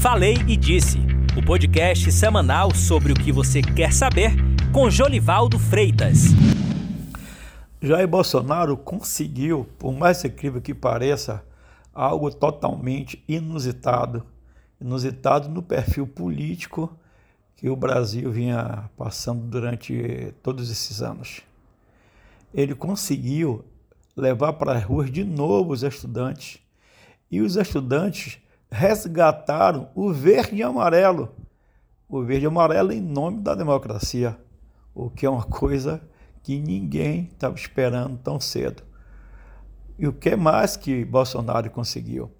Falei e Disse, o podcast semanal sobre o que você quer saber com Jolivaldo Freitas. Jair Bolsonaro conseguiu, por mais incrível que pareça, algo totalmente inusitado. Inusitado no perfil político que o Brasil vinha passando durante todos esses anos. Ele conseguiu levar para as ruas de novo os estudantes. E os estudantes resgataram o verde e amarelo. O verde e amarelo em nome da democracia, o que é uma coisa que ninguém estava esperando tão cedo. E o que mais que Bolsonaro conseguiu?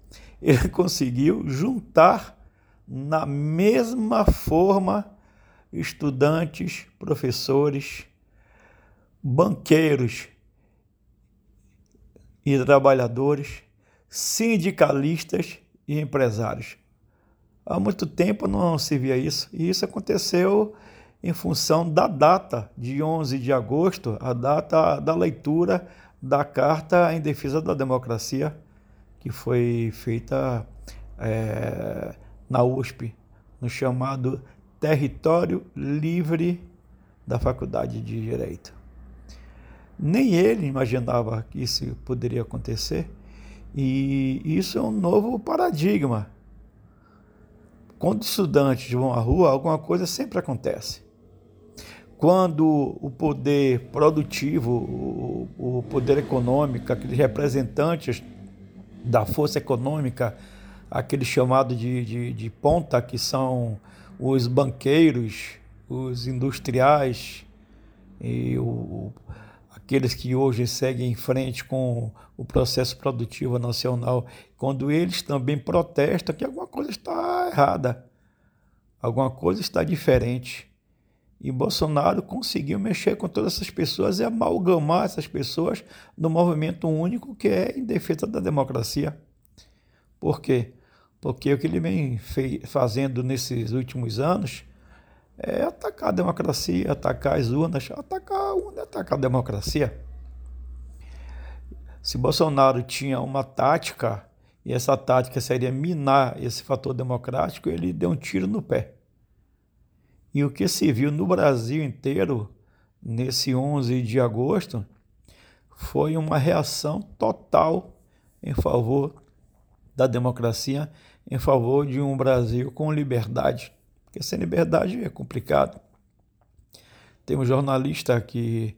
Ele conseguiu juntar na mesma forma estudantes, professores, banqueiros e trabalhadores, sindicalistas e empresários. Há muito tempo não se via isso, e isso aconteceu em função da data de 11 de agosto, a data da leitura da Carta em Defesa da Democracia, que foi feita é, na USP, no chamado Território Livre da Faculdade de Direito. Nem ele imaginava que isso poderia acontecer, e isso é um novo paradigma. Quando estudantes vão à rua, alguma coisa sempre acontece quando o poder produtivo, o poder econômico, aqueles representantes da força econômica, aquele chamado de, de, de ponta, que são os banqueiros, os industriais e o, aqueles que hoje seguem em frente com o processo produtivo nacional, quando eles também protestam que alguma coisa está errada, alguma coisa está diferente. E Bolsonaro conseguiu mexer com todas essas pessoas e amalgamar essas pessoas no movimento único que é em defesa da democracia. Por quê? Porque o que ele vem fazendo nesses últimos anos é atacar a democracia, atacar as urnas, atacar a urna, atacar a democracia. Se Bolsonaro tinha uma tática, e essa tática seria minar esse fator democrático, ele deu um tiro no pé. E o que se viu no Brasil inteiro nesse 11 de agosto foi uma reação total em favor da democracia, em favor de um Brasil com liberdade. Porque sem liberdade é complicado. Tem um jornalista que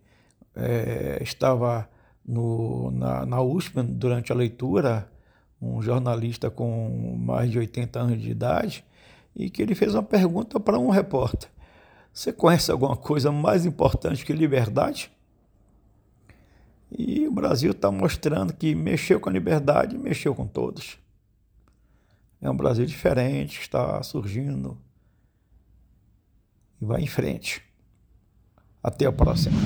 é, estava no, na, na USP durante a leitura, um jornalista com mais de 80 anos de idade, e que ele fez uma pergunta para um repórter. Você conhece alguma coisa mais importante que liberdade? E o Brasil está mostrando que mexeu com a liberdade mexeu com todos. É um Brasil diferente, está surgindo e vai em frente. Até a próxima.